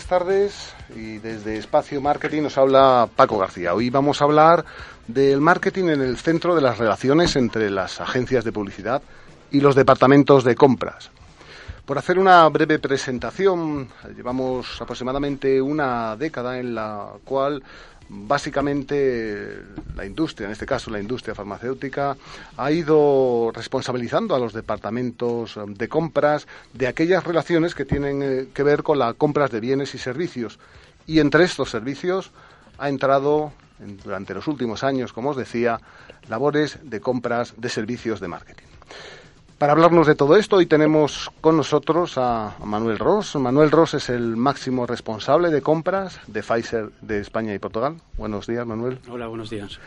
Buenas tardes y desde Espacio Marketing nos habla Paco García. Hoy vamos a hablar del marketing en el centro de las relaciones entre las agencias de publicidad y los departamentos de compras. Por hacer una breve presentación, llevamos aproximadamente una década en la cual básicamente la industria, en este caso la industria farmacéutica, ha ido responsabilizando a los departamentos de compras de aquellas relaciones que tienen eh, que ver con las compras de bienes y servicios. Y entre estos servicios ha entrado durante los últimos años, como os decía, labores de compras de servicios de marketing. Para hablarnos de todo esto, hoy tenemos con nosotros a Manuel Ross. Manuel Ross es el máximo responsable de compras de Pfizer de España y Portugal. Buenos días, Manuel. Hola, buenos días.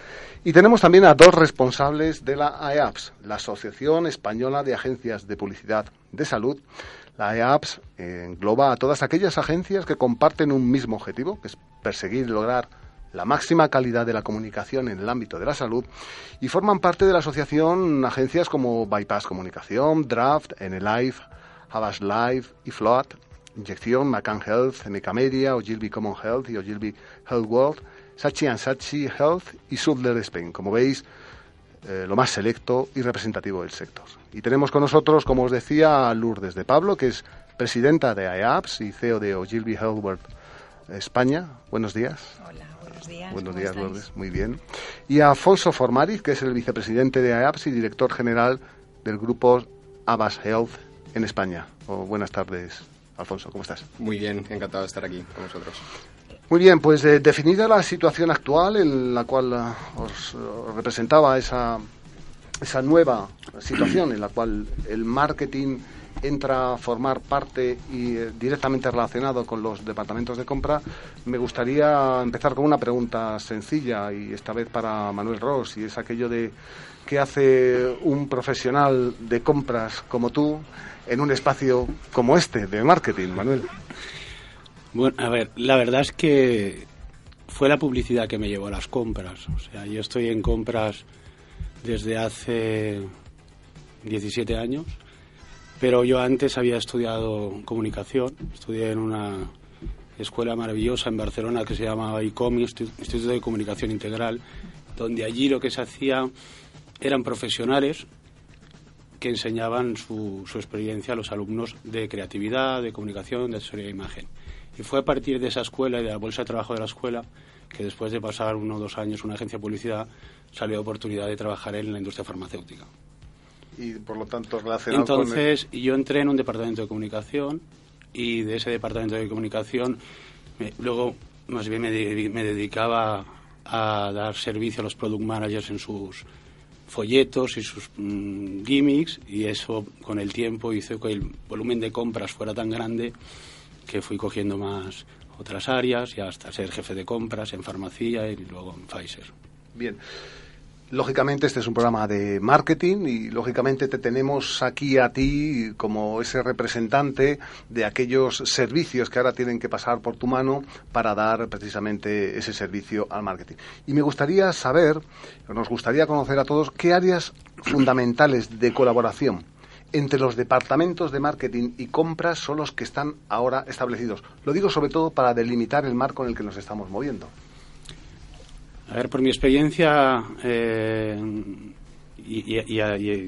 Y tenemos también a dos responsables de la AEAPS, la Asociación Española de Agencias de Publicidad de Salud. La AEAPS engloba a todas aquellas agencias que comparten un mismo objetivo, que es perseguir y lograr la máxima calidad de la comunicación en el ámbito de la salud y forman parte de la asociación agencias como Bypass Comunicación, Draft, NLife, Havas Life y Float, Inyección, McCann Health, Media, Ogilvy Common Health y Ogilvy Health World, Sachi and Sachi Health y Sudler Spain. Como veis, eh, lo más selecto y representativo del sector. Y tenemos con nosotros, como os decía, a Lourdes de Pablo, que es presidenta de IAPS y CEO de Ogilvy Health World España. Buenos días. Hola. Buenos días. Buenos días, Lourdes. Muy bien. Y a Afonso Formariz, que es el vicepresidente de AEAPS y director general del grupo Abas Health en España. Oh, buenas tardes, Alfonso. ¿Cómo estás? Muy bien, encantado de estar aquí con vosotros. Muy bien, pues eh, definida la situación actual en la cual uh, os uh, representaba esa, esa nueva situación en la cual el marketing entra a formar parte y eh, directamente relacionado con los departamentos de compra, me gustaría empezar con una pregunta sencilla y esta vez para Manuel Ross y es aquello de qué hace un profesional de compras como tú en un espacio como este de marketing, Manuel. Bueno, a ver, la verdad es que fue la publicidad que me llevó a las compras. O sea, yo estoy en compras desde hace 17 años pero yo antes había estudiado comunicación, estudié en una escuela maravillosa en Barcelona que se llamaba ICOMI, Instituto de Comunicación Integral, donde allí lo que se hacía eran profesionales que enseñaban su, experiencia a los alumnos de creatividad, de comunicación, de asesoría de imagen. Y fue a partir de esa escuela y de la bolsa de trabajo de la escuela que después de pasar uno o dos años en una agencia de publicidad salió la oportunidad de trabajar en la industria farmacéutica y por lo tanto relacionado Entonces, yo entré en un departamento de comunicación y de ese departamento de comunicación luego más bien me, dedicaba a dar servicio a los product managers en sus folletos y sus mm, gimmicks y eso con el tiempo hizo que el volumen de compras fuera tan grande que fui cogiendo más otras áreas y hasta ser jefe de compras en farmacia y luego en Pfizer. Bien. Lógicamente este es un programa de marketing y lógicamente te tenemos aquí a ti como ese representante de aquellos servicios que ahora tienen que pasar por tu mano para dar precisamente ese servicio al marketing. Y me gustaría saber, nos gustaría conocer a todos qué áreas fundamentales de colaboración entre los departamentos de marketing y compras son los que están ahora establecidos. Lo digo sobre todo para delimitar el marco en el que nos estamos moviendo. A ver, por mi experiencia eh, y,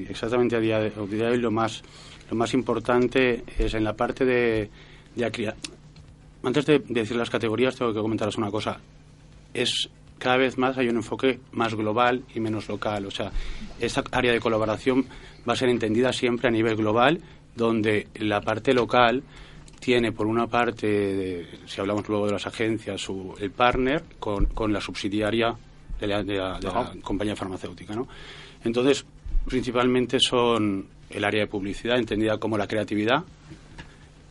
exactamente a día de hoy lo más, lo más importante es en la parte de, de Antes de, decir las categorías, tengo que comentaros una cosa. Es cada vez más hay un enfoque más global y menos local. O sea, esta área de colaboración va a ser entendida siempre a nivel global, donde la parte local tiene por una parte, si hablamos luego de las agencias, su, el partner con, con la subsidiaria de la, compañía farmacéutica. ¿no? Entonces, principalmente son el área de publicidad, entendida como la creatividad.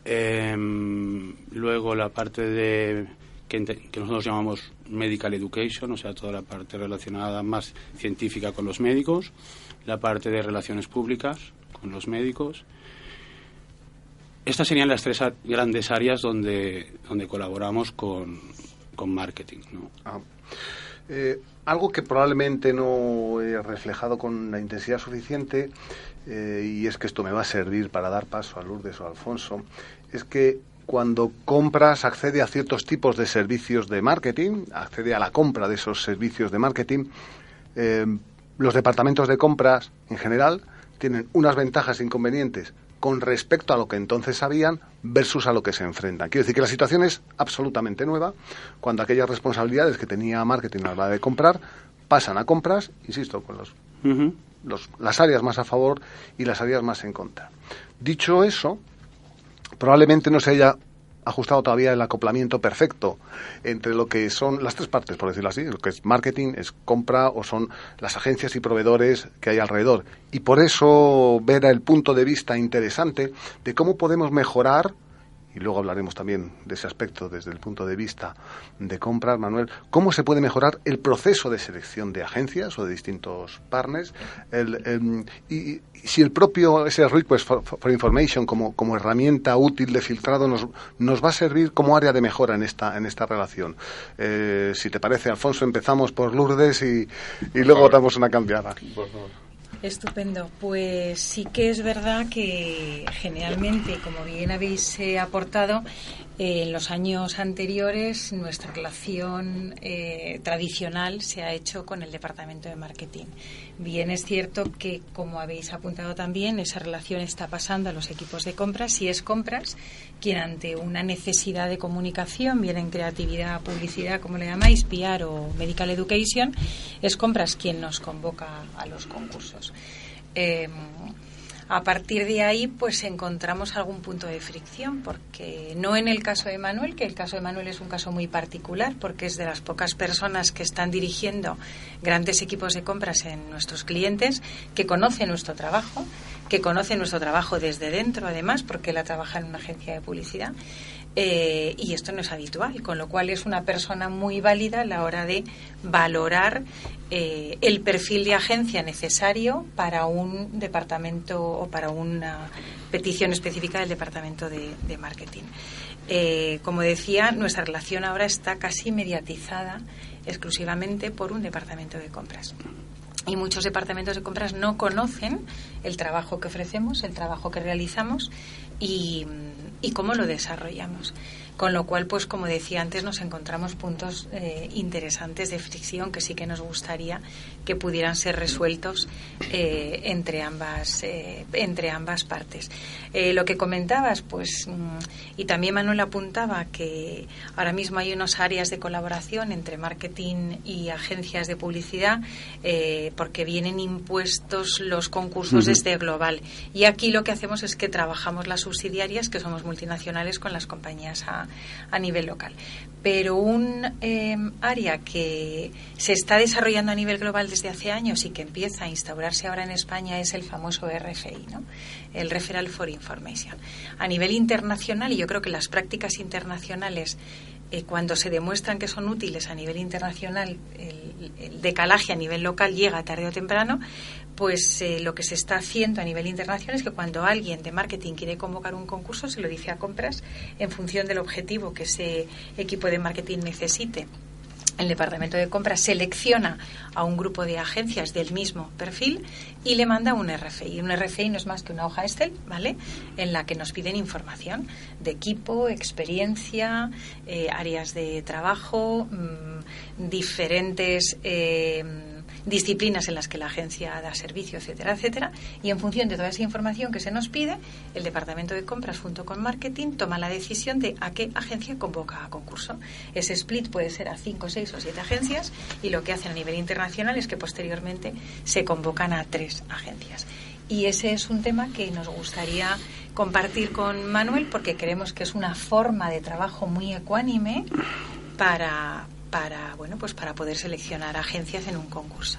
Em, luego la parte de que, que, nosotros llamamos medical education, o sea, toda la parte relacionada más científica con los médicos, la parte de relaciones públicas con los médicos estas serían las tres grandes áreas donde, donde colaboramos con, con marketing. ¿no? Ah. Eh, algo que probablemente no he reflejado con la intensidad suficiente, eh, y es que esto me va a servir para dar paso a Lourdes o a Alfonso, es que cuando compras accede a ciertos tipos de servicios de marketing, accede a la compra de esos servicios de marketing, eh, los departamentos de compras en general tienen unas ventajas e inconvenientes con respecto a lo que entonces sabían versus a lo que se enfrentan. Quiero decir que la situación es absolutamente nueva cuando aquellas responsabilidades que tenía marketing a la hora de comprar pasan a compras, insisto, con los, los, las áreas más a favor y las áreas más en contra. Dicho eso, probablemente no se haya ajustado todavía el acoplamiento perfecto entre lo que son las tres partes, por decirlo así, lo que es marketing, es compra o son las agencias y proveedores que hay alrededor. Y por eso ver el punto de vista interesante de cómo podemos mejorar y luego hablaremos también de ese aspecto desde el punto de vista de compras, Manuel, cómo se puede mejorar el proceso de selección de agencias o de distintos partners y, si el propio ese request for, information como, como, herramienta útil de filtrado nos, nos va a servir como área de mejora en esta, en esta relación. Eh, si te parece, Alfonso, empezamos por Lourdes y, y luego damos una cambiada. Por favor. Estupendo. Pues sí que es verdad que generalmente, como bien habéis eh, aportado, en los años anteriores, nuestra relación eh, tradicional se ha hecho con el departamento de marketing. Bien, es cierto que, como habéis apuntado también, esa relación está pasando a los equipos de compras. Si es compras, quien ante una necesidad de comunicación, bien en creatividad, publicidad, como le llamáis, PR o medical education, es compras quien nos convoca a los concursos. Eh, a partir de ahí, pues encontramos algún punto de fricción, porque no en el caso de Manuel, que el caso de Manuel es un caso muy particular, porque es de las pocas personas que están dirigiendo grandes equipos de compras en nuestros clientes, que conoce nuestro trabajo, que conoce nuestro trabajo desde dentro, además, porque él ha trabajado en una agencia de publicidad. Eh, y esto no es habitual, con lo cual es una persona muy válida a la hora de valorar eh, el perfil de agencia necesario para un departamento o para una petición específica del departamento de, marketing. Eh, como decía, nuestra relación ahora está casi mediatizada exclusivamente por un departamento de compras y muchos departamentos de compras no conocen el trabajo que ofrecemos, el trabajo que realizamos y, y cómo lo desarrollamos. Con lo cual, pues como decía antes, nos encontramos puntos eh, interesantes de fricción que sí que nos gustaría que pudieran ser resueltos eh, entre ambas eh, entre ambas partes. lo que comentabas, pues mm, y también Manuel apuntaba que ahora mismo hay unas áreas de colaboración entre marketing y agencias de publicidad porque vienen impuestos los concursos desde global y aquí lo que hacemos es que trabajamos las subsidiarias que somos multinacionales con las compañías a a, nivel local. Pero un em, área que se está desarrollando a nivel global desde hace años y que empieza a instaurarse ahora en España es el famoso RFI, ¿no? el Referral for Information. A nivel internacional, y yo creo que las prácticas internacionales eh, cuando se demuestran que son útiles a nivel internacional, el, decalaje a nivel local llega tarde o temprano, pues eh, lo que se está haciendo a nivel internacional es que cuando alguien de marketing quiere convocar un concurso, se lo dice a compras en función del objetivo que ese equipo de marketing necesite el departamento de compras selecciona a un grupo de agencias del mismo perfil y le manda un RFI. Un RFI no es más que una hoja Excel, ¿vale? En la que nos piden información de equipo, experiencia, eh, áreas de trabajo, mm, diferentes. Eh, disciplinas en las que la agencia da servicio, etcétera, etcétera. Y en función de toda esa información que se nos pide, el departamento de compras junto con marketing toma la decisión de a qué agencia convoca a concurso. Ese split puede ser a cinco, seis o siete agencias y lo que hacen a nivel internacional es que posteriormente se convocan a tres agencias. Y ese es un tema que nos gustaría compartir con Manuel porque creemos que es una forma de trabajo muy ecuánime para, para, bueno, pues para poder seleccionar agencias en un concurso.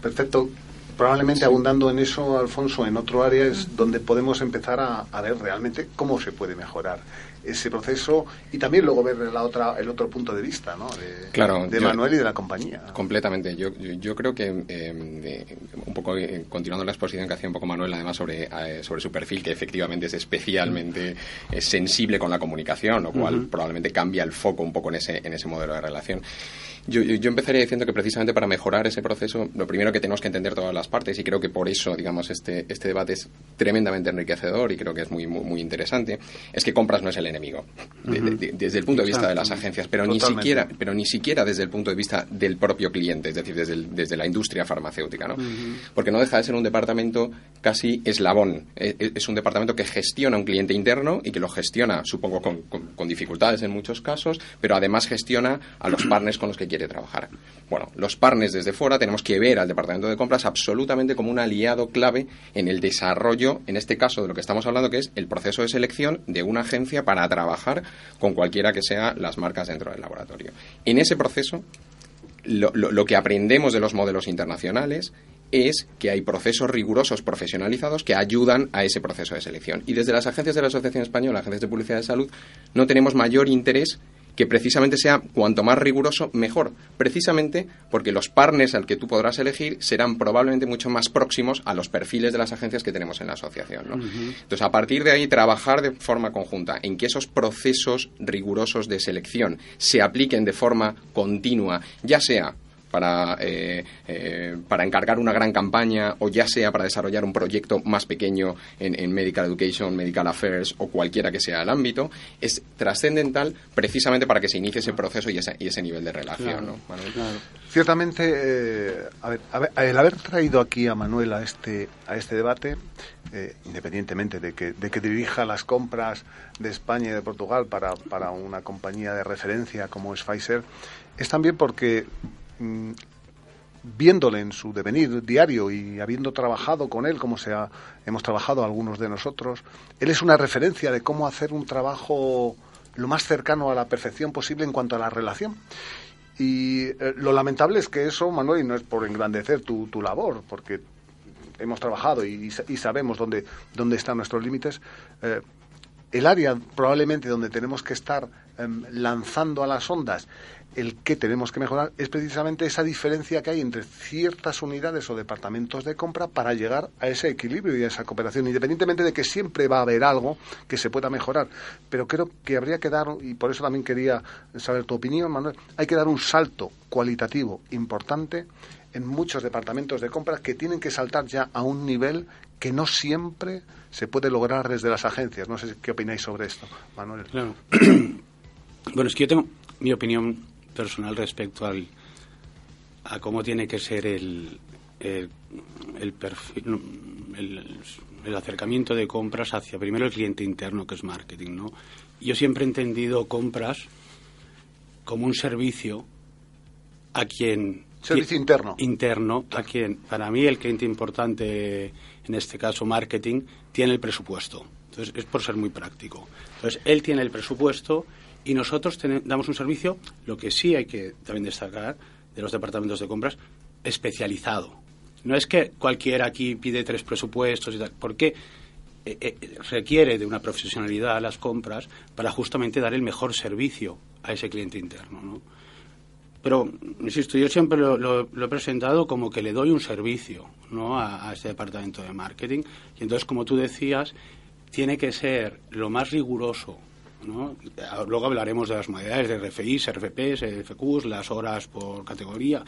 Perfecto. Probablemente abundando en eso, Alfonso, en otro área es donde podemos empezar a, ver realmente cómo se puede mejorar ese proceso y también luego ver la otra, el otro punto de vista ¿no? de, de Manuel y de la compañía. Completamente. Yo, yo, creo que, eh, un poco eh, continuando la exposición que hacía un poco Manuel, además sobre, eh, sobre su perfil, que efectivamente es especialmente sensible con la comunicación, lo cual probablemente cambia el foco un poco en ese, en ese modelo de relación. Yo, yo, empezaría diciendo que precisamente para mejorar ese proceso, lo primero que tenemos que entender todas las partes, y creo que por eso, digamos, este, este debate es tremendamente enriquecedor y creo que es muy, muy, interesante, es que compras no es el enemigo, desde el punto de vista de las agencias, pero ni, siquiera, pero ni siquiera desde el punto de vista del propio cliente, es decir, desde, desde la industria farmacéutica, ¿no? Porque no deja de ser un departamento casi eslabón. E, e, es, un departamento que gestiona un cliente interno y que lo gestiona, supongo, con, con dificultades en muchos casos, pero además gestiona a los partners con los que quiere trabajar. Bueno, los partners desde fuera tenemos que ver al departamento de compras absolutamente como un aliado clave en el desarrollo, en este caso de lo que estamos hablando, que es el proceso de selección de una agencia para trabajar con cualquiera que sea las marcas dentro del laboratorio. En ese proceso, lo, que aprendemos de los modelos internacionales es que hay procesos rigurosos profesionalizados que ayudan a ese proceso de selección. Y desde las agencias de la Asociación Española, agencias de publicidad de salud, no tenemos mayor interés que precisamente sea cuanto más riguroso, mejor. Precisamente porque los partners al que tú podrás elegir serán probablemente mucho más próximos a los perfiles de las agencias que tenemos en la asociación. Entonces, a partir de ahí, trabajar de forma conjunta en que esos procesos rigurosos de selección se apliquen de forma continua, ya sea para, eh, eh, para encargar una gran campaña o ya sea para desarrollar un proyecto más pequeño en, Medical Education, Medical Affairs o cualquiera que sea el ámbito, es trascendental precisamente para que se inicie ese proceso y ese, y ese nivel de relación. ¿no? Ciertamente, eh, el haber traído aquí a Manuel a este, a este debate, independientemente de que, de que dirija las compras de España y de Portugal para, para una compañía de referencia como es Pfizer, es también porque Mm, viéndole en su devenir diario y habiendo trabajado con él, como se hemos trabajado algunos de nosotros, él es una referencia de cómo hacer un trabajo lo más cercano a la perfección posible en cuanto a la relación. Y eh, lo lamentable es que eso, Manuel, no es por engrandecer tu, labor, porque hemos trabajado y, sabemos dónde, dónde están nuestros límites, eh, el área probablemente donde tenemos que estar em, lanzando a las ondas el que tenemos que mejorar es precisamente esa diferencia que hay entre ciertas unidades o departamentos de compra para llegar a ese equilibrio y a esa cooperación, independientemente de que siempre va a haber algo que se pueda mejorar. Pero creo que habría que dar, y por eso también quería saber tu opinión, Manuel, hay que dar un salto cualitativo importante en muchos departamentos de compra que tienen que saltar ya a un nivel que no siempre se puede lograr desde las agencias. No sé qué opináis sobre esto, Manuel. Bueno, es que yo tengo mi opinión personal respecto al, a cómo tiene que ser el, el, perfil, el, acercamiento de compras hacia primero el cliente interno, que es marketing. ¿no? Yo siempre he entendido compras como un servicio a quien Servicio interno. Interno, a quien, para mí el cliente importante en este caso marketing, tiene el presupuesto. Entonces, es por ser muy práctico. Entonces, él tiene el presupuesto y nosotros damos un servicio, lo que sí hay que también destacar de los departamentos de compras, especializado. No es que cualquiera aquí pide tres presupuestos y tal, porque eh, eh, requiere de una profesionalidad las compras para justamente dar el mejor servicio a ese cliente interno. ¿no? Pero, insisto, yo siempre lo, he presentado como que le doy un servicio ¿no? a, a, este departamento de marketing. Y entonces, como tú decías, tiene que ser lo más riguroso. ¿No? Luego hablaremos de las modalidades de RFIs, RFPs, FQs, las horas por categoría.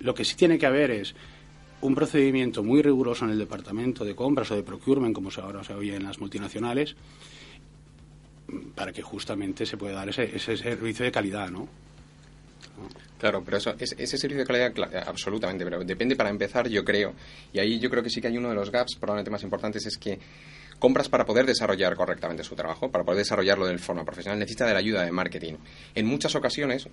Lo que sí tiene que haber es un procedimiento muy riguroso en el departamento de compras o de procurement, como ahora se oye en las multinacionales, para que justamente se pueda dar ese, ese servicio de calidad, ¿no? Claro, pero eso, ese servicio de calidad, absolutamente, pero depende para empezar, yo creo, y ahí yo creo que sí que hay uno de los gaps probablemente más importantes, es que compras para poder desarrollar correctamente su trabajo, para poder desarrollarlo de forma profesional, necesita de la ayuda de marketing. En muchas ocasiones,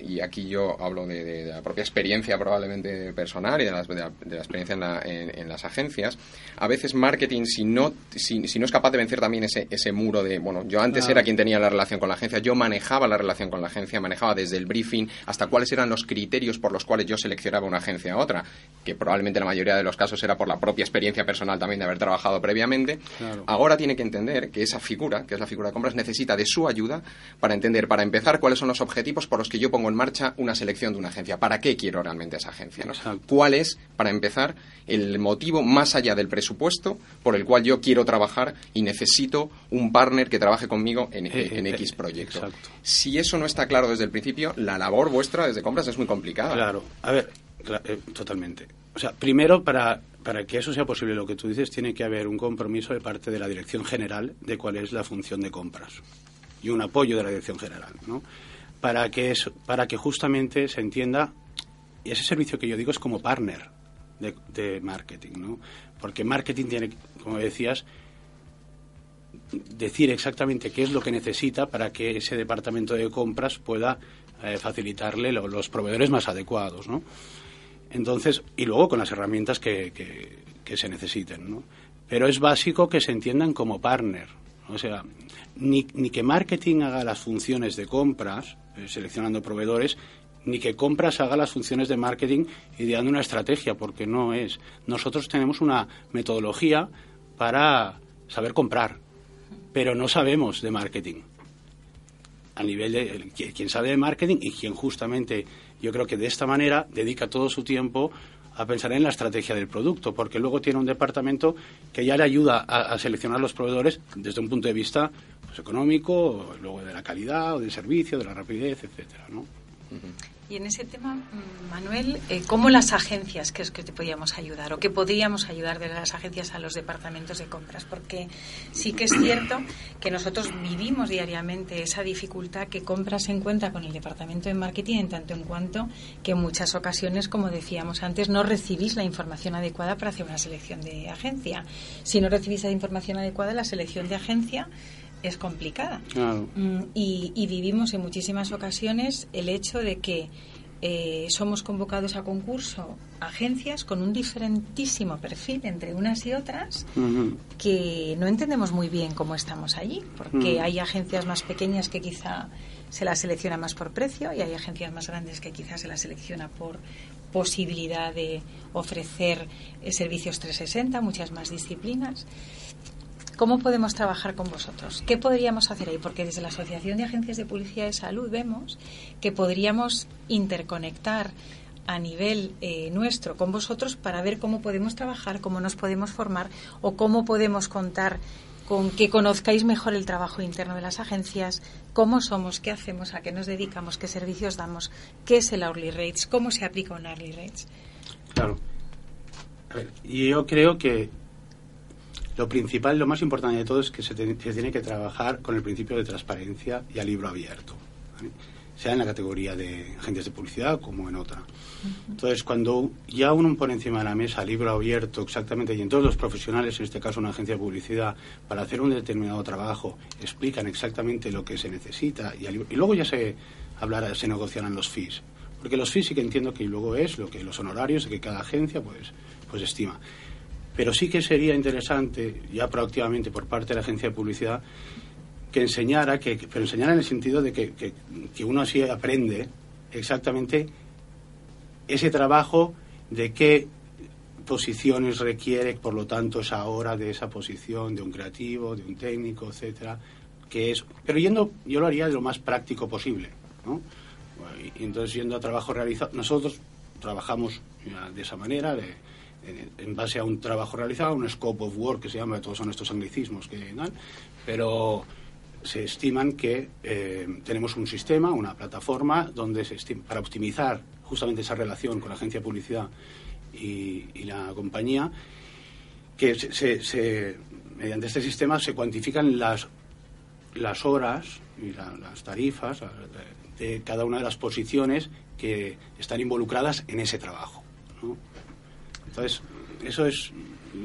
y aquí yo hablo de, la propia experiencia probablemente personal y de, la, experiencia en, las agencias, a veces marketing, si no, si, no es capaz de vencer también ese, ese muro de, bueno, yo antes era quien tenía la relación con la agencia, yo manejaba la relación con la agencia, manejaba desde el briefing hasta cuáles eran los criterios por los cuales yo seleccionaba una agencia a otra, que probablemente en la mayoría de los casos era por la propia experiencia personal también de haber trabajado previamente. Ahora tiene que entender que esa figura, que es la figura de compras, necesita de su ayuda para entender, para empezar, cuáles son los objetivos por los que yo pongo en marcha una selección de una agencia. ¿Para qué quiero realmente esa agencia? ¿Cuál es, para empezar, el motivo más allá del presupuesto por el cual yo quiero trabajar y necesito un partner que trabaje conmigo en, eh, en eh, X proyecto? Si eso no está claro desde el principio, la labor vuestra desde compras es muy complicada. Claro, a ver, eh, totalmente. O sea, primero para para que eso sea posible, lo que tú dices, tiene que haber un compromiso de parte de la Dirección General de cuál es la función de compras y un apoyo de la Dirección General, ¿no? Para que, para que justamente se entienda, y ese servicio que yo digo es como partner de, de marketing, ¿no? Porque marketing tiene, como decías, decir exactamente qué es lo que necesita para que ese departamento de compras pueda eh, facilitarle los proveedores más adecuados, ¿no? Entonces, y luego con las herramientas que, que, se necesiten, ¿no? Pero es básico que se entiendan como partner. O sea, ni, ni que marketing haga las funciones de compras, eh, seleccionando proveedores, ni que compras haga las funciones de marketing ideando una estrategia, porque no es. Nosotros tenemos una metodología para saber comprar, pero no sabemos de marketing. A nivel de quien sabe de marketing y quien justamente yo creo que de esta manera dedica todo su tiempo a pensar en la estrategia del producto, porque luego tiene un departamento que ya le ayuda a, seleccionar los proveedores desde un punto de vista pues, económico, luego de la calidad o del servicio, de la rapidez, etcétera, ¿no? Y en ese tema, mm, Manuel, eh, ¿cómo las agencias que que te podíamos ayudar o qué podríamos ayudar de las agencias a los departamentos de compras? Porque sí que es cierto que nosotros vivimos diariamente esa dificultad que compras en cuenta con el departamento de marketing en tanto en cuanto que en muchas ocasiones, como decíamos antes, no recibís la información adecuada para hacer una selección de agencia. Si no recibís la información adecuada, la selección de agencia es complicada. Mm, y, vivimos en muchísimas ocasiones el hecho de que eh, somos convocados a concurso agencias con un diferentísimo perfil entre unas y otras que no entendemos muy bien cómo estamos allí, porque hay agencias más pequeñas que quizá se las selecciona más por precio y hay agencias más grandes que quizás se las selecciona por posibilidad de ofrecer eh, servicios 360, muchas más disciplinas. ¿Cómo podemos trabajar con vosotros? ¿Qué podríamos hacer ahí? Porque desde la Asociación de Agencias de Publicidad de Salud vemos que podríamos interconectar a nivel eh, nuestro con vosotros para ver cómo podemos trabajar, cómo nos podemos formar o cómo podemos contar con que conozcáis mejor el trabajo interno de las agencias, cómo somos, qué hacemos, a qué nos dedicamos, qué servicios damos, qué es el hourly rates, cómo se aplica un hourly rates. Claro. A ver, yo creo que lo principal, lo más importante de todo es que se, tiene que trabajar con el principio de transparencia y a libro abierto, sea en la categoría de agentes de publicidad como en otra. Entonces, cuando ya uno pone encima de la mesa libro abierto exactamente, y en todos los profesionales, en este caso una agencia de publicidad, para hacer un determinado trabajo, explican exactamente lo que se necesita y, y luego ya se hablará, se negociarán los fees. Porque los fees sí que entiendo que luego es lo que los honorarios que cada agencia pues, pues estima Pero sí que sería interesante, ya proactivamente por parte de la agencia de publicidad, que enseñara, que, pero enseñara en el sentido de que, que, uno así aprende exactamente ese trabajo de qué posiciones requiere, por lo tanto, esa hora de esa posición de un creativo, de un técnico, etcétera, que es, pero yendo, yo lo haría de lo más práctico posible, ¿no? Y entonces yendo a trabajo realizado, nosotros trabajamos de esa manera, de, en base a un trabajo realizado, un scope of work que se llama, todos son estos anglicismos que dan, pero se estiman que eh, tenemos un sistema, una plataforma, donde se para optimizar justamente esa relación con la agencia de publicidad y, la compañía, que mediante este sistema se cuantifican las, las horas y las tarifas de, cada una de las posiciones que están involucradas en ese trabajo. Entonces, eso es,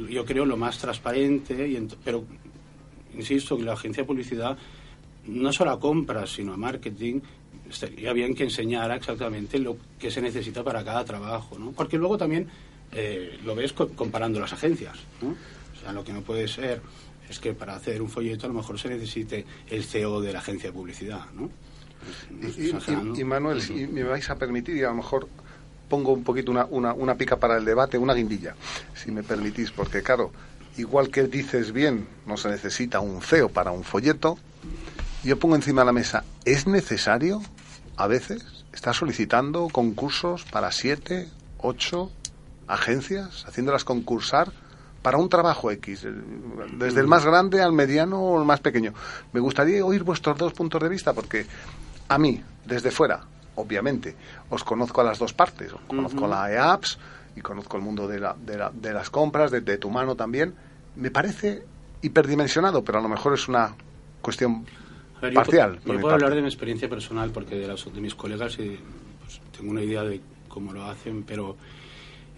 yo creo, lo más transparente, y pero insisto que la agencia de publicidad no solo a compras, sino a marketing, estaría bien que enseñara exactamente lo que se necesita para cada trabajo, ¿no? Porque luego también eh, lo ves comparando las agencias, ¿no? O sea, lo que no puede ser es que para hacer un folleto a lo mejor se necesite el CEO de la agencia de publicidad, ¿no? y, Manuel, si me vais a permitir, y a lo mejor pongo un poquito una, una, una pica para el debate, una guindilla, si me permitís, porque claro, igual que dices bien, no se necesita un CEO para un folleto, yo pongo encima de la mesa, ¿es necesario a veces estar solicitando concursos para siete, ocho agencias, haciéndolas concursar para un trabajo X, desde el más grande al mediano o el más pequeño? Me gustaría oír vuestros dos puntos de vista porque a mí, desde fuera, obviamente, os conozco a las dos partes, os conozco la EAPS y conozco el mundo de, la, de, las compras, de, tu mano también. Me parece hiperdimensionado, pero a lo mejor es una cuestión parcial. Yo, puedo hablar de mi experiencia personal porque de, las, de mis colegas pues, tengo una idea de cómo lo hacen, pero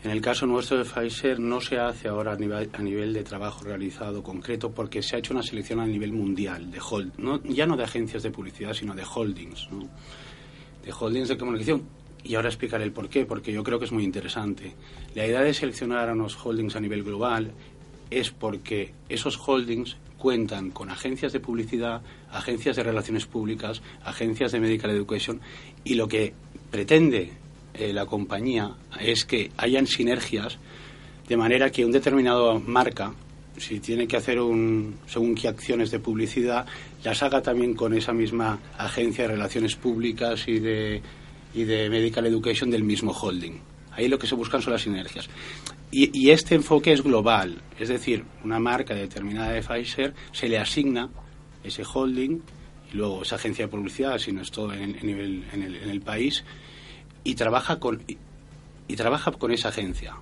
en el caso nuestro de Pfizer no se hace ahora a nivel, a nivel de trabajo realizado concreto porque se ha hecho una selección a nivel mundial de hold, no, ya no de agencias de publicidad, sino de holdings, holdings de comunicación. Y ahora explicaré el por qué, porque yo creo que es muy interesante. La idea de seleccionar a unos holdings a nivel global es porque esos holdings cuentan con agencias de publicidad, agencias de relaciones públicas, agencias de medical education y lo que pretende eh, la compañía es que hayan sinergias de manera que un determinado marca si tiene que hacer un según qué acciones de publicidad las haga también con esa misma agencia de relaciones públicas y de y de medical education del mismo holding ahí lo que se buscan son las sinergias y, este enfoque es global, es decir, una marca determinada de Pfizer se le asigna ese holding y luego esa agencia de publicidad, si no es todo en, nivel, en, el, país, y trabaja con, y, trabaja con esa agencia.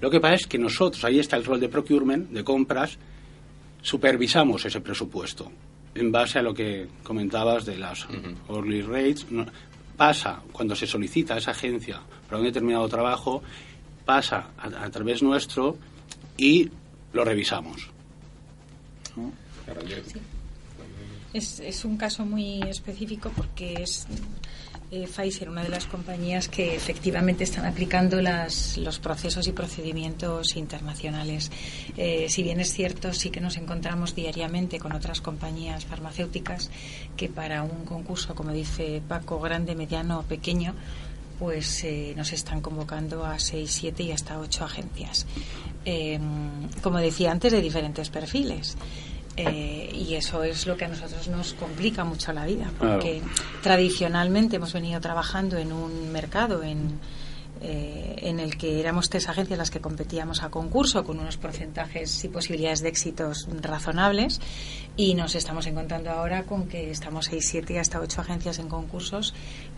Lo que pasa es que nosotros, ahí está el rol de procurement, de compras, supervisamos ese presupuesto en base a lo que comentabas de las early rates. pasa cuando se solicita a esa agencia para un determinado trabajo pasa a, través nuestro y lo revisamos. Es, es, un caso muy específico porque es eh, Pfizer una de las compañías que efectivamente están aplicando las, los procesos y procedimientos internacionales. Eh, si bien es cierto, sí que nos encontramos diariamente con otras compañías farmacéuticas que para un concurso, como dice Paco, grande, mediano o pequeño, pues eh, nos están convocando a seis, siete y hasta ocho agencias. Em, como decía antes, de diferentes perfiles. Eh, y eso es lo que a nosotros nos complica mucho la vida, porque tradicionalmente hemos venido trabajando en un mercado, en, eh, en el que éramos tres agencias las que competíamos a concurso con unos porcentajes y posibilidades de éxitos razonables y nos estamos encontrando ahora con que estamos seis, siete y hasta ocho agencias en concursos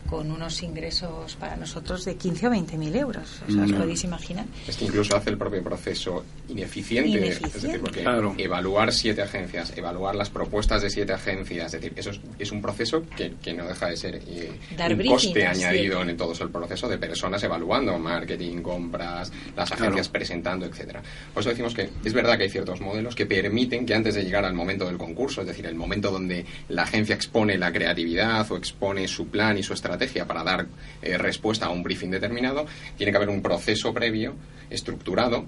con unos ingresos para nosotros de 15 o 20 mil euros. O sea, os podéis imaginar. Esto incluso hace el propio proceso ineficiente. Es decir, porque evaluar siete agencias, evaluar las propuestas de siete agencias, es decir, eso es, un proceso que, que, no deja de ser eh, un coste añadido en todo el proceso de personas evaluando marketing, compras, las agencias presentando, etcétera. Por eso decimos que es verdad que hay ciertos modelos que permiten que antes de llegar al momento del concurso, es decir, el momento donde la agencia expone la creatividad o expone su plan y su estrategia, para dar eh, respuesta a un briefing determinado, tiene que haber un proceso previo, estructurado,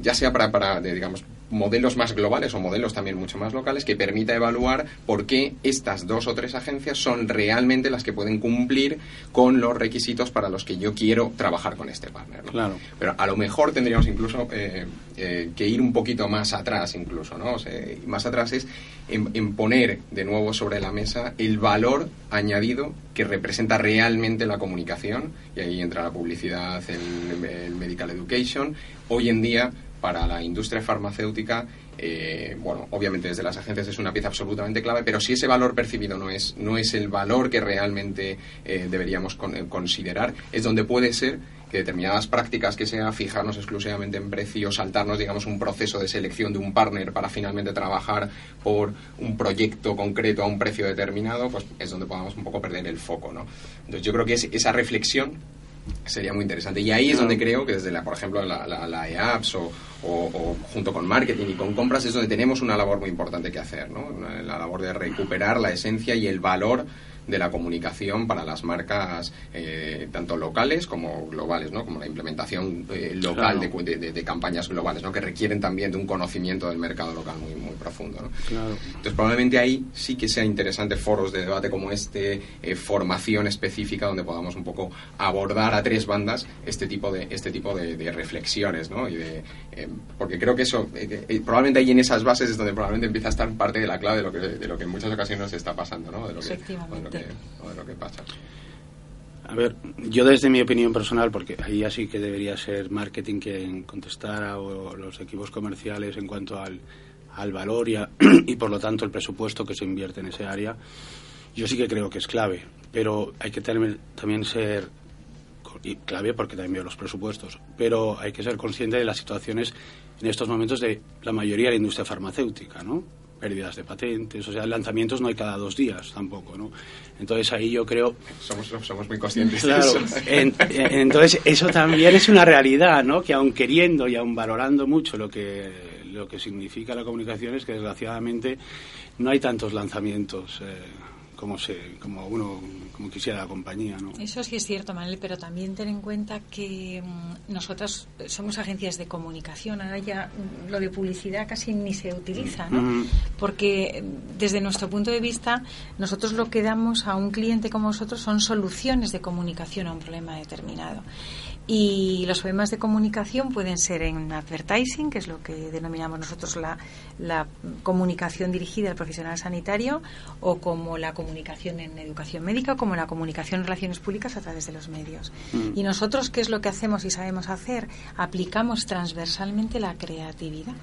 ya sea para, para digamos, modelos más globales o modelos también mucho más locales que permita evaluar por qué estas dos o tres agencias son realmente las que pueden cumplir con los requisitos para los que yo quiero trabajar con este partner. Claro. Pero a lo mejor tendríamos incluso eh, eh, que ir un poquito más atrás incluso, ¿no? O sea, más atrás es en, poner de nuevo sobre la mesa el valor añadido que representa realmente la comunicación y ahí entra la publicidad, el medical education. Hoy en día para la industria farmacéutica, eh, bueno, obviamente desde las agencias es una pieza absolutamente clave, pero si ese valor percibido no es, no es el valor que realmente eh, deberíamos eh, considerar, es donde puede ser que determinadas prácticas que sea fijarnos exclusivamente en precio, saltarnos, digamos, un proceso de selección de un partner para finalmente trabajar por un proyecto concreto a un precio determinado, pues es donde podamos un poco perder el foco, ¿no? Entonces yo creo que es esa reflexión sería muy interesante. Y ahí es donde creo que desde, la, por ejemplo, la, la, EAPS o, o, junto con marketing y con compras es donde tenemos una labor muy importante que hacer, ¿no? La labor de recuperar la esencia y el valor de la comunicación para las marcas eh, tanto locales como globales, ¿no? Como la implementación eh, local de, campañas globales, ¿no? Que requieren también de un conocimiento del mercado local muy, muy profundo, ¿no? Entonces, probablemente ahí sí que sea interesante foros de debate como este, eh, formación específica donde podamos un poco abordar a tres bandas este tipo de, este tipo de, reflexiones, ¿no? Y de, porque creo que eso, probablemente ahí en esas bases es donde probablemente empieza a estar parte de la clave de lo que, de lo que en muchas ocasiones está pasando, ¿no? De lo que, lo que pasa. A ver, yo desde mi opinión personal, porque ahí así que debería ser marketing quien contestara o los equipos comerciales en cuanto al, al valor y, y por lo tanto el presupuesto que se invierte en ese área, yo sí que creo que es clave, pero hay que también ser y clave porque también veo los presupuestos, pero hay que ser consciente de las situaciones en estos momentos de la mayoría de la industria farmacéutica, ¿no? Pérdidas de patentes, o sea, lanzamientos no hay cada dos días tampoco, ¿no? Entonces ahí yo creo... Somos, somos muy conscientes de eso. entonces eso también es una realidad, ¿no? Que aun queriendo y aun valorando mucho lo que, lo que significa la comunicación es que desgraciadamente no hay tantos lanzamientos. Eh, como se como uno como quisiera la compañía no eso sí es cierto Manuel pero también ten en cuenta que mm, nosotros somos agencias de comunicación. Ahora ya mm, lo de publicidad casi ni se utiliza no porque mm, desde nuestro punto de vista nosotros lo que damos a un cliente como nosotros son soluciones de comunicación a un problema determinado y los problemas de comunicación pueden ser en advertising, que es lo que denominamos nosotros la, la, comunicación dirigida al profesional sanitario, o como la comunicación en educación médica, o como la comunicación en relaciones públicas a través de los medios. Mm. Y nosotros, ¿qué es lo que hacemos y sabemos hacer? Aplicamos transversalmente la creatividad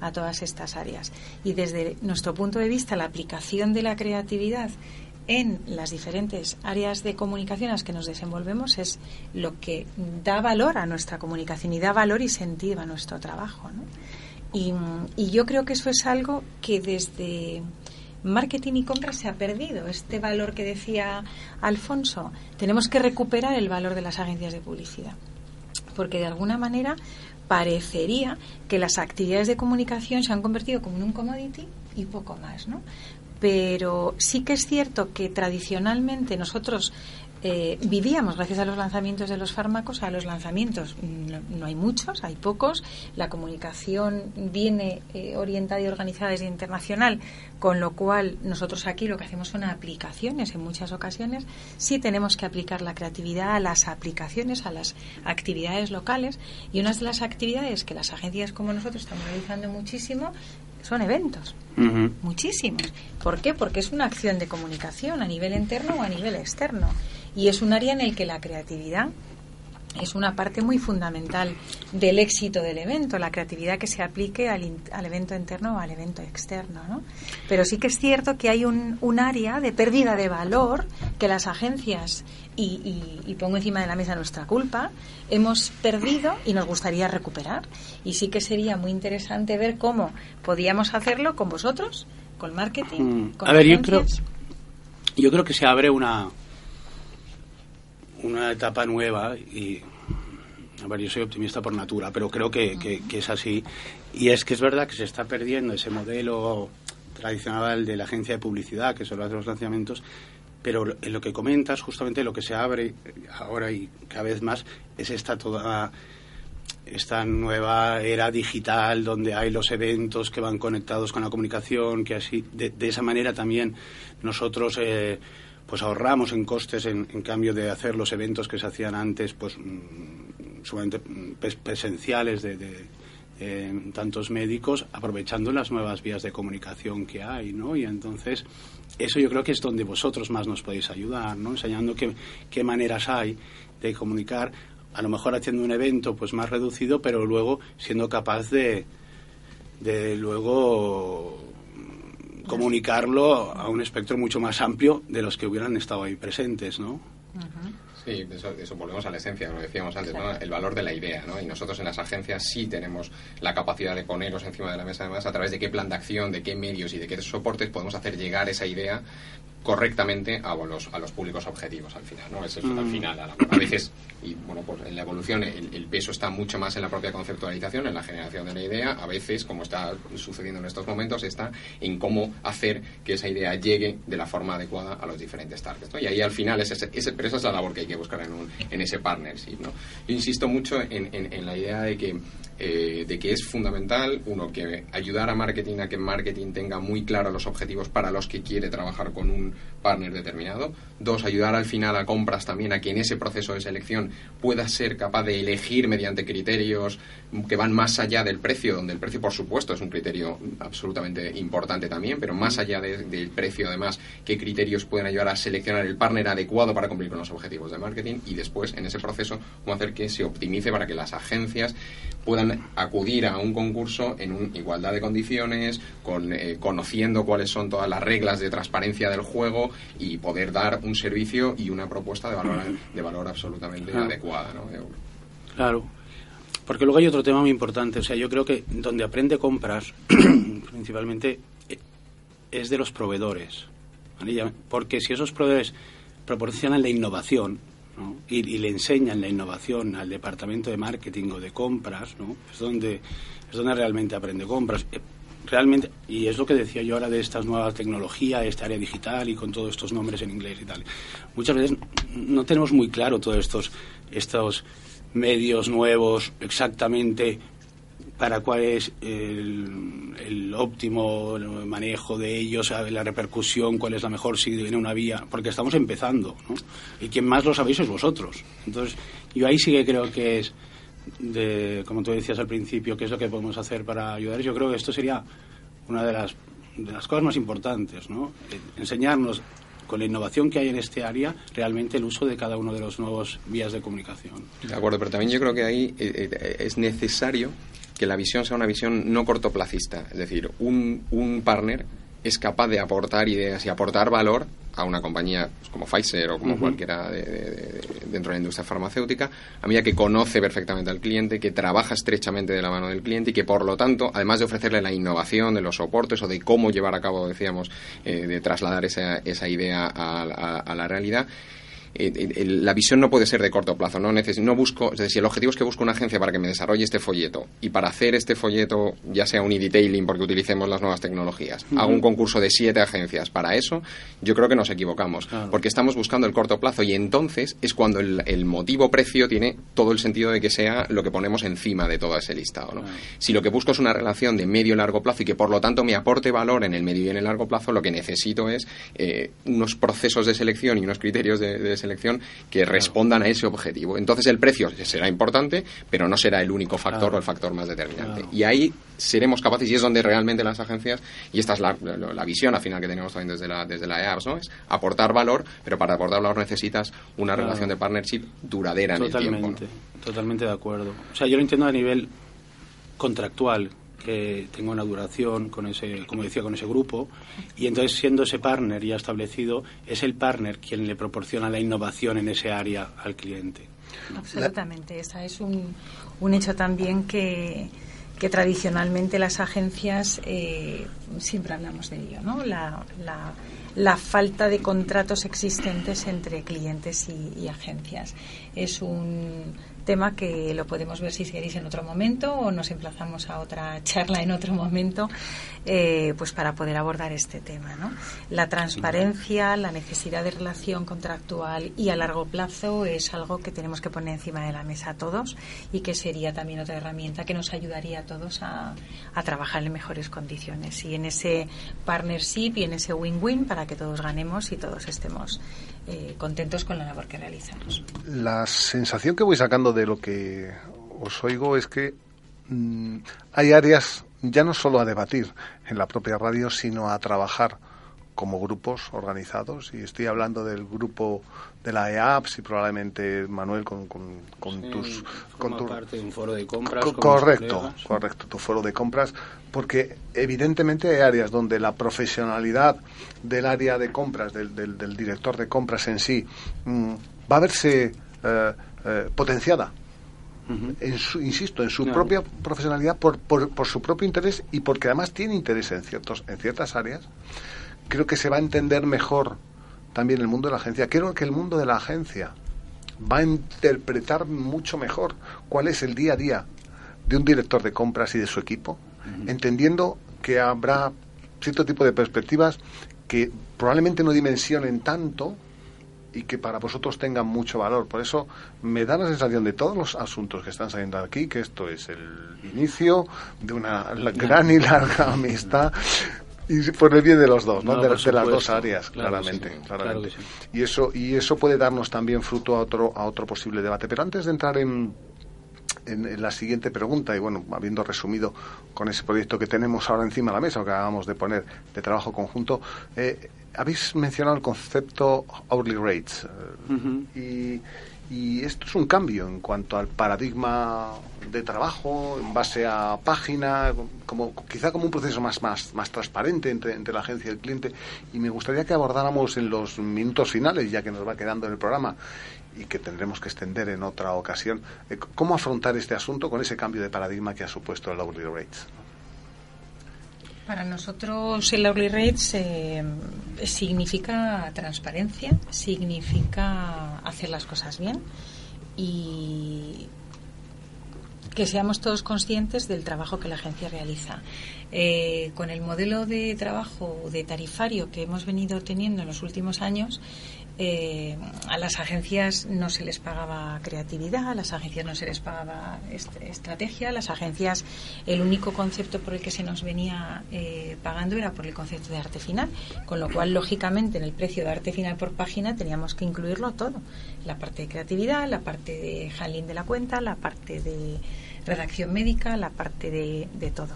a todas estas áreas. Y desde nuestro punto de vista, la aplicación de la creatividad en las diferentes áreas de comunicación a las que nos desenvolvemos es lo que da valor a nuestra comunicación y da valor y sentido a nuestro trabajo. Y, yo creo que eso es algo que desde marketing y compra se ha perdido. Este valor que decía Alfonso, tenemos que recuperar el valor de las agencias de publicidad. Porque de alguna manera parecería que las actividades de comunicación se han convertido como en un commodity y poco más, ¿no? Pero sí que es cierto que tradicionalmente nosotros eh, vivíamos gracias a los lanzamientos de los fármacos, a los lanzamientos no, hay muchos, hay pocos, la comunicación viene eh, orientada y organizada desde internacional, con lo cual nosotros aquí lo que hacemos son aplicaciones en muchas ocasiones, sí tenemos que aplicar la creatividad a las aplicaciones, a las actividades locales y una de las actividades que las agencias como nosotros estamos realizando muchísimo son eventos, muchísimos. ¿Por qué? Porque es una acción de comunicación a nivel interno o a nivel externo. Y es un área en el que la creatividad es una parte muy fundamental del éxito del evento, la creatividad que se aplique al, al evento interno o al evento externo. ¿no? Pero sí que es cierto que hay un, un área de pérdida de valor que las agencias, y, y, pongo encima de la mesa nuestra culpa, hemos perdido y nos gustaría recuperar. Y sí que sería muy interesante ver cómo podíamos hacerlo con vosotros, con marketing. Mm. Con A ver, yo creo, yo creo que se abre una una etapa nueva y a ver, yo soy optimista por natura, pero creo que, que, es así. Y es que es verdad que se está perdiendo ese modelo tradicional de la agencia de publicidad que solo hace los lanzamientos, pero en lo que comentas, justamente lo que se abre ahora y cada vez más es esta toda esta nueva era digital donde hay los eventos que van conectados con la comunicación, que así de, esa manera también nosotros eh, pues ahorramos en costes en, cambio de hacer los eventos que se hacían antes pues mm, sumamente presenciales de, tantos médicos aprovechando las nuevas vías de comunicación que hay, ¿no? Y entonces eso yo creo que es donde vosotros más nos podéis ayudar, ¿no? Enseñando qué, qué maneras hay de comunicar a lo mejor haciendo un evento pues más reducido, pero luego siendo capaz de, de luego comunicarlo a un espectro mucho más amplio de los que hubieran estado ahí presentes, ¿no? Sí, eso, volvemos a la esencia, lo decíamos antes, ¿no? el valor de la idea. ¿no? Y nosotros en las agencias sí tenemos la capacidad de ponernos encima de la mesa, además, a través de qué plan de acción, de qué medios y de qué soportes podemos hacer llegar esa idea correctamente a los, a los públicos objetivos al final, ¿no? Es al mm. final, a, veces, y bueno, pues en la evolución el, peso está mucho más en la propia conceptualización, en la generación de la idea, a veces, como está sucediendo en estos momentos, está en cómo hacer que esa idea llegue de la forma adecuada a los diferentes targets, ¿no? Y ahí al final, es ese, pero esa es la labor que hay que buscar en, un, en ese partnership, ¿no? Yo insisto mucho en, en, en la idea de que eh, de que es fundamental, uno, que ayudar a marketing a que marketing tenga muy claro los objetivos para los que quiere trabajar con un partner determinado. Dos, ayudar al final a compras también a que en ese proceso de selección pueda ser capaz de elegir mediante criterios que van más allá del precio, donde el precio, por supuesto, es un criterio absolutamente importante también, pero más allá del precio, además, qué criterios pueden ayudar a seleccionar el partner adecuado para cumplir con los objetivos de marketing y después, en ese proceso, cómo hacer que se optimice para que las agencias puedan acudir a un concurso en igualdad de condiciones, con, eh, conociendo cuáles son todas las reglas de transparencia del juego y poder dar un servicio y una propuesta de valor, de valor absolutamente adecuada. ¿no? Claro. Porque luego hay otro tema muy importante. O sea, yo creo que donde aprende compras, principalmente, eh, es de los proveedores. Porque si esos proveedores proporcionan la innovación, y, le enseñan la innovación al departamento de marketing o de compras, ¿no? es, donde, es donde realmente aprende compras. Realmente, y es lo que decía yo ahora de estas nuevas tecnologías, esta área digital y con todos estos nombres en inglés y tal. Muchas veces no tenemos muy claro todos estos, estos medios nuevos exactamente para cuál es el, óptimo manejo de ellos, la repercusión, cuál es la mejor si viene una vía, porque estamos empezando, ¿no? Y quien más lo sabéis es vosotros. Entonces, yo ahí sí que creo que es, de, como tú decías al principio, qué es lo que podemos hacer para ayudar. Yo creo que esto sería una de las, de las cosas más importantes, ¿no? Enseñarnos con la innovación que hay en este área, realmente el uso de cada uno de los nuevos vías de comunicación. De acuerdo, pero también yo creo que ahí eh, eh, es necesario que la visión sea una visión no cortoplacista. Es decir, un, un partner es capaz de aportar ideas y aportar valor a una compañía pues, como Pfizer o como cualquiera dentro de la industria farmacéutica, a medida que conoce perfectamente al cliente, que trabaja estrechamente de la mano del cliente y que, por lo tanto, además de ofrecerle la innovación de los soportes o de cómo llevar a cabo, decíamos, eh, de trasladar esa, esa idea a la realidad, la visión no puede ser de corto plazo. No, no busco, es decir, el objetivo es que busco una agencia para que me desarrolle este folleto y para hacer este folleto, ya sea un e-detailing porque utilicemos las nuevas tecnologías, hago un concurso de siete agencias. Para eso, yo creo que nos equivocamos porque estamos buscando el corto plazo y entonces es cuando el, motivo precio tiene todo el sentido de que sea lo que ponemos encima de todo ese listado. Si lo que busco es una relación de medio y largo plazo y que por lo tanto me aporte valor en el medio y en el largo plazo, lo que necesito es eh, unos procesos de selección y unos criterios de, de selección que respondan a ese objetivo. Entonces el precio será importante, pero no será el único factor o el factor más determinante. Y ahí seremos capaces, y es donde realmente las agencias, y esta es la, visión al final que tenemos también desde la, desde la EAPS, ¿no? es aportar valor, pero para aportar valor necesitas una relación de partnership duradera en el tiempo. Totalmente de acuerdo. O sea, yo lo entiendo a nivel contractual, que tenga una duración con ese, como decía, con ese grupo, y entonces siendo ese partner ya establecido, es el partner quien le proporciona la innovación en ese área al cliente. Absolutamente, esa es un, un hecho también que, que tradicionalmente las agencias eh, siempre hablamos de ello, ¿no? La, la, falta de contratos existentes entre clientes y agencias. Es un tema que lo podemos ver si queréis en otro momento o nos emplazamos a otra charla en otro momento, eh, pues para poder abordar este tema. ¿no? La transparencia, la necesidad de relación contractual y a largo plazo es algo que tenemos que poner encima de la mesa a todos y que sería también otra herramienta que nos ayudaría a todos a, a trabajar en mejores condiciones y en ese partnership y en ese win-win para que todos ganemos y todos estemos eh, contentos con la labor que realizamos. La sensación que voy sacando de lo que os oigo es que mm, hay áreas ya no solo a debatir en la propia radio, sino a trabajar como grupos organizados y estoy hablando del grupo de la EAPS y probablemente Manuel con, con, tus con tu parte de un foro de compras correcto correcto tu foro de compras porque evidentemente hay áreas donde la profesionalidad del área de compras del, del, director de compras en sí mm, va a verse eh, eh, potenciada. En su, insisto, en su propia profesionalidad por, por, por, su propio interés y porque además tiene interés en ciertos en ciertas áreas creo que se va a entender mejor también el mundo de la agencia. Creo que el mundo de la agencia va a interpretar mucho mejor cuál es el día a día de un director de compras y de su equipo, entendiendo que habrá cierto tipo de perspectivas que probablemente no dimensionen tanto y que para vosotros tengan mucho valor. Por eso me da la sensación de todos los asuntos que están saliendo aquí, que esto es el inicio de una gran y larga amistad y por el bien de los dos, ¿no? de, las dos áreas, claramente. Y eso y eso puede darnos también fruto a otro a otro posible debate. Pero antes de entrar en, en, la siguiente pregunta, y bueno, habiendo resumido con ese proyecto que tenemos ahora encima de la mesa, o que acabamos de poner de trabajo conjunto, eh, habéis mencionado el concepto hourly rates. y y esto es un cambio en cuanto al paradigma de trabajo en base a página, como, quizá como un proceso más, más, más transparente entre, la agencia y el cliente. Y me gustaría que abordáramos en los minutos finales, ya que nos va quedando en el programa y que tendremos que extender en otra ocasión, eh, cómo afrontar este asunto con ese cambio de paradigma que ha supuesto el hourly rates. Para nosotros el hourly rates eh, significa transparencia, significa hacer las cosas bien y que seamos todos conscientes del trabajo que la agencia realiza. Eh, con el modelo de trabajo de tarifario que hemos venido teniendo en los últimos años, eh, a las agencias no se les pagaba creatividad, a las agencias no se les pagaba estrategia, a las agencias el único concepto por el que se nos venía eh, pagando era por el concepto de arte final, con lo cual lógicamente en el precio de arte final por página teníamos que incluirlo todo, la parte de creatividad, la parte de handling de la cuenta, la parte de redacción médica, la parte de, de todo.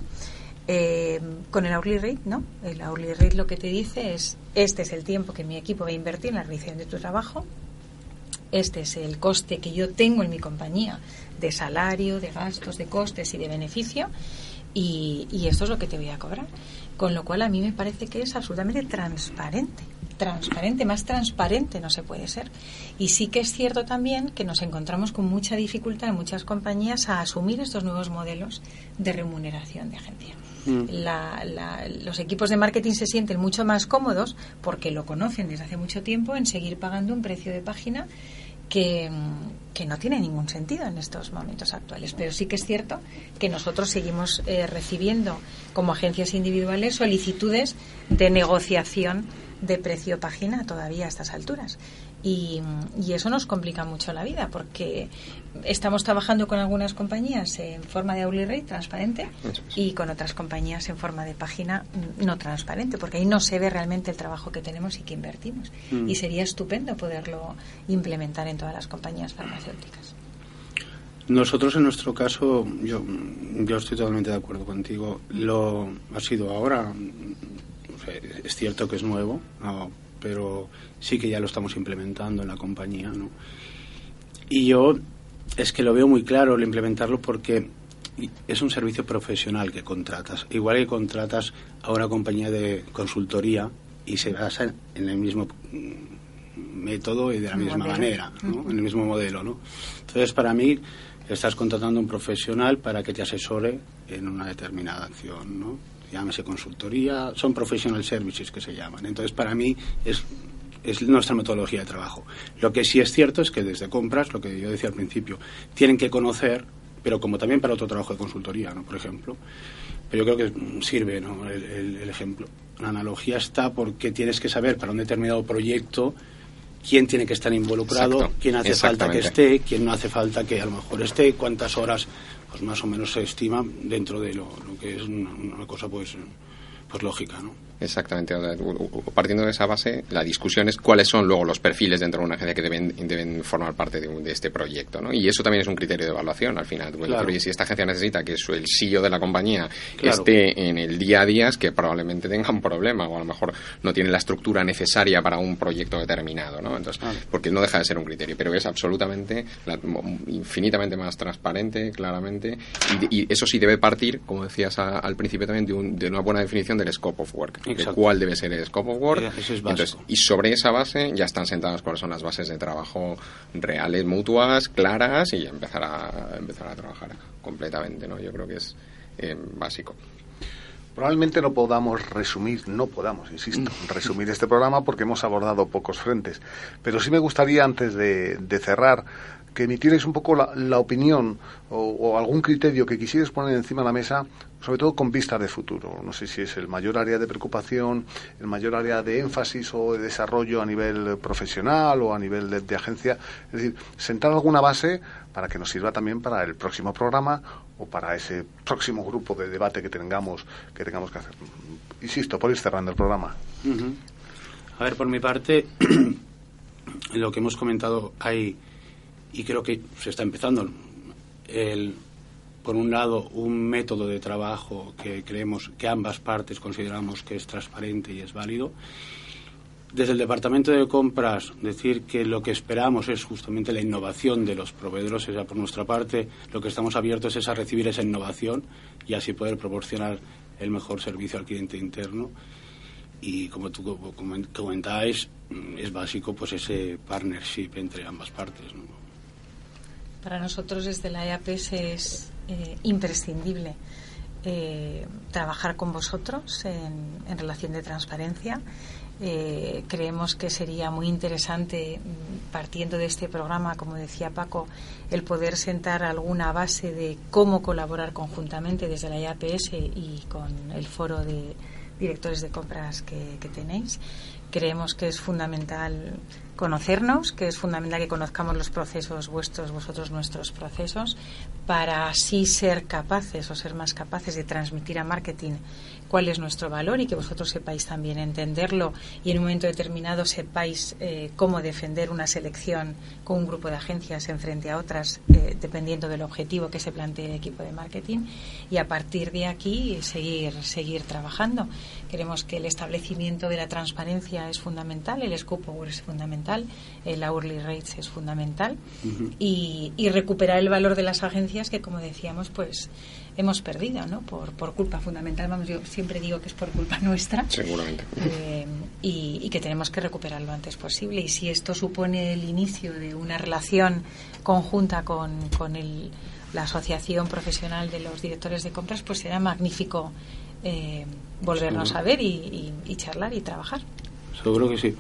Eh, con el hourly rate, ¿no? El hourly rate lo que te dice es, este es el tiempo que mi equipo va a invertir en la realización de tu trabajo, este es el coste que yo tengo en mi compañía de salario, de gastos, de costes y de beneficio, y, y esto es lo que te voy a cobrar. Con lo cual a mí me parece que es absolutamente transparente transparente, más transparente no se puede ser. Y sí que es cierto también que nos encontramos con mucha dificultad en muchas compañías a asumir estos nuevos modelos de remuneración de agencia. Mm. los equipos de marketing se sienten mucho más cómodos porque lo conocen desde hace mucho tiempo en seguir pagando un precio de página que, no tiene ningún sentido en estos momentos actuales. Pero sí que es cierto que nosotros seguimos eh, recibiendo como agencias individuales solicitudes de negociación de precio página todavía a estas alturas. Y, eso nos complica mucho la vida porque estamos trabajando con algunas compañías en forma de rate transparente y con otras compañías en forma de página no transparente porque ahí no se ve realmente el trabajo que tenemos y que invertimos. Mm. Y sería estupendo poderlo implementar en todas las compañías farmacéuticas. Nosotros en nuestro caso, yo, yo estoy totalmente de acuerdo contigo. Lo ha sido ahora, es cierto que es nuevo, pero sí que ya lo estamos implementando en la compañía. ¿no? Y yo es que lo veo muy claro el implementarlo porque es un servicio profesional que contratas. Igual que contratas a una compañía de consultoría y se basa en el mismo método y de la misma manera, en el mismo modelo. ¿no? Entonces, para mí, estás contratando a un profesional para que te asesore en una determinada acción. ¿no? llámese consultoría, son professional services que se llaman. Entonces, para mí es es nuestra metodología de trabajo. Lo que sí es cierto es que desde compras, lo que yo decía al principio, tienen que conocer, pero como también para otro trabajo de consultoría, ¿no? por ejemplo. Pero yo creo que sirve ¿no? el, ejemplo. La analogía está porque tienes que saber para un determinado proyecto quién tiene que estar involucrado, quién hace falta que esté, quién no hace falta que a lo mejor esté, cuántas horas pues más o menos se estima dentro de lo, que es una, una cosa pues pues lógica, ¿no? Exactamente. Partiendo de esa base, la discusión es cuáles son luego los perfiles dentro de una agencia que deben, deben formar parte de, este proyecto. ¿no? Y eso también es un criterio de evaluación al final. si esta agencia necesita que el CEO de la compañía esté en el día a día, es que probablemente tenga un problema o a lo mejor no tiene la estructura necesaria para un proyecto determinado. ¿no? Entonces, Porque no deja de ser un criterio, pero es absolutamente, infinitamente más transparente, claramente. Y, eso sí debe partir, como decías al principio también, de, de una buena definición del scope of work de cuál debe ser el scope of work. y sobre esa base ya están sentadas cuáles son las bases de trabajo reales, mutuas, claras y empezar a, empezar a trabajar completamente. ¿no? Yo creo que es eh, básico. Probablemente no podamos resumir, no podamos, insisto, resumir este programa porque hemos abordado pocos frentes. Pero sí me gustaría, antes de, de cerrar, que emitierais un poco la, opinión o, algún criterio que quisierais poner encima de la mesa, sobre todo con vistas de futuro. No sé si es el mayor área de preocupación, el mayor área de énfasis o de desarrollo a nivel profesional o a nivel de, agencia. Es decir, sentar alguna base para que nos sirva también para el próximo programa o para ese próximo grupo de debate que tengamos que tengamos que hacer. Insisto, por ir cerrando el programa. A ver, por mi parte, lo que hemos comentado hay y creo que se está empezando. El, por un lado, un método de trabajo que creemos que ambas partes consideramos que es transparente y es válido. Desde el departamento de compras, decir que lo que esperamos es justamente la innovación de los proveedores. O sea, por nuestra parte, lo que estamos abiertos es a recibir esa innovación y así poder proporcionar el mejor servicio al cliente interno. Y como tú comentáis, es básico pues ese partnership entre ambas partes. ¿no? Para nosotros desde la EAPES es eh, imprescindible eh, trabajar con vosotros en, relación de transparencia. Eh, creemos que sería muy interesante, mm, partiendo de este programa, como decía Paco, el poder sentar alguna base de cómo colaborar conjuntamente desde la IAPS y con el foro de directores de compras que tenéis. Creemos que es fundamental conocernos, que es fundamental que conozcamos los procesos vuestros, vosotros nuestros procesos, para así ser capaces o ser más capaces de transmitir a marketing cuál es nuestro valor y que vosotros sepáis también entenderlo y en un momento determinado sepáis eh, cómo defender una selección con un grupo de agencias en frente a otras, eh, dependiendo del objetivo que se plantee el equipo de marketing y a partir de aquí seguir, seguir trabajando. Queremos que el establecimiento de la transparencia es fundamental, el scope es fundamental, el hourly rates es fundamental y, y recuperar el valor de las agencias que, como decíamos, pues hemos perdido, ¿no? Por, por culpa fundamental, vamos, yo siempre digo que es por culpa nuestra. Seguramente. Eh, y, que tenemos que recuperar lo antes posible. Y si esto supone el inicio de una relación conjunta con, con el, la Asociación Profesional de los Directores de Compras, pues será magnífico eh, volvernos a ver y, y charlar y trabajar. Seguro que sí.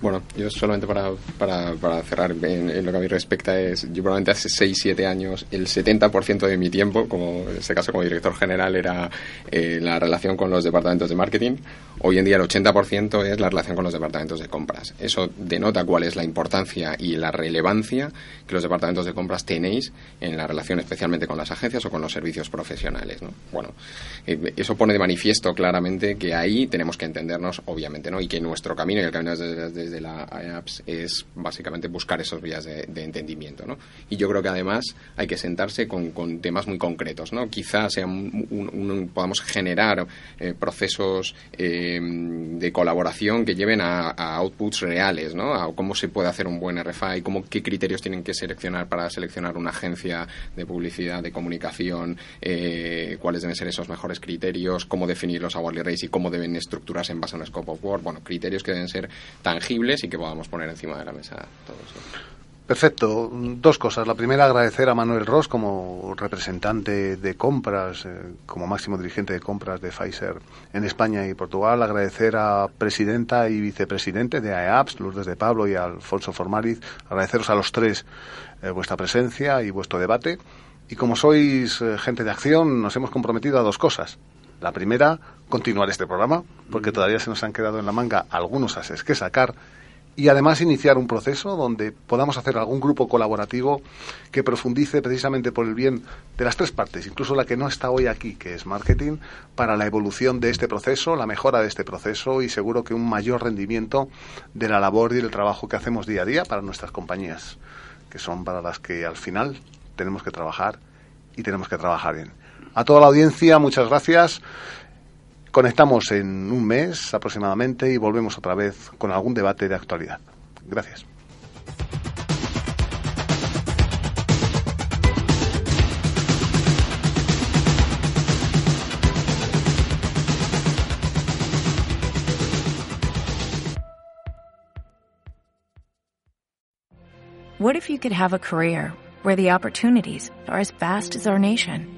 Bueno, yo solamente para, para, para cerrar en, lo que a mí respecta es, yo probablemente hace 6, 7 años el 70% de mi tiempo, como en este caso como director general, era eh, la relación con los departamentos de marketing. Hoy en día el 80% es la relación con los departamentos de compras. Eso denota cuál es la importancia y la relevancia que los departamentos de compras tenéis en la relación especialmente con las agencias o con los servicios profesionales. ¿no? Bueno, eh, eso pone de manifiesto claramente que ahí tenemos que entendernos, obviamente, ¿no? y que nuestro camino y el camino de la IAPS es básicamente buscar esos vías de, entendimiento, ¿no? Y yo creo que además hay que sentarse con, temas muy concretos, ¿no? Quizás sea un, podamos generar eh, procesos eh, de colaboración que lleven a, outputs reales, ¿no? A cómo se puede hacer un buen RFI, cómo, qué criterios tienen que seleccionar para seleccionar una agencia de publicidad, de comunicación, eh, cuáles deben ser esos mejores criterios, cómo definir los hourly rates y cómo deben estructurarse en base a un scope of work, bueno, criterios que deben ser tangibles y que podamos poner encima de la mesa todo eso. Perfecto. Dos cosas. La primera, agradecer a Manuel Ross como representante de compras, eh, como máximo dirigente de compras de Pfizer en España y Portugal. Agradecer a presidenta y vicepresidente de AEAPS, Lourdes de Pablo y Alfonso Formariz. Agradeceros a los tres eh, vuestra presencia y vuestro debate. Y como sois eh, gente de acción, nos hemos comprometido a dos cosas. La primera, continuar este programa, porque todavía se nos han quedado en la manga algunos ases que sacar y además iniciar un proceso donde podamos hacer algún grupo colaborativo que profundice precisamente por el bien de las tres partes, incluso la que no está hoy aquí, que es marketing, para la evolución de este proceso, la mejora de este proceso y seguro que un mayor rendimiento de la labor y del trabajo que hacemos día a día para nuestras compañías, que son para las que al final tenemos que trabajar y tenemos que trabajar bien. A toda la audiencia, muchas gracias. Conectamos en un mes aproximadamente y volvemos otra vez con algún debate de actualidad. Gracias. What if you could have a career where the opportunities are as vast as our nation,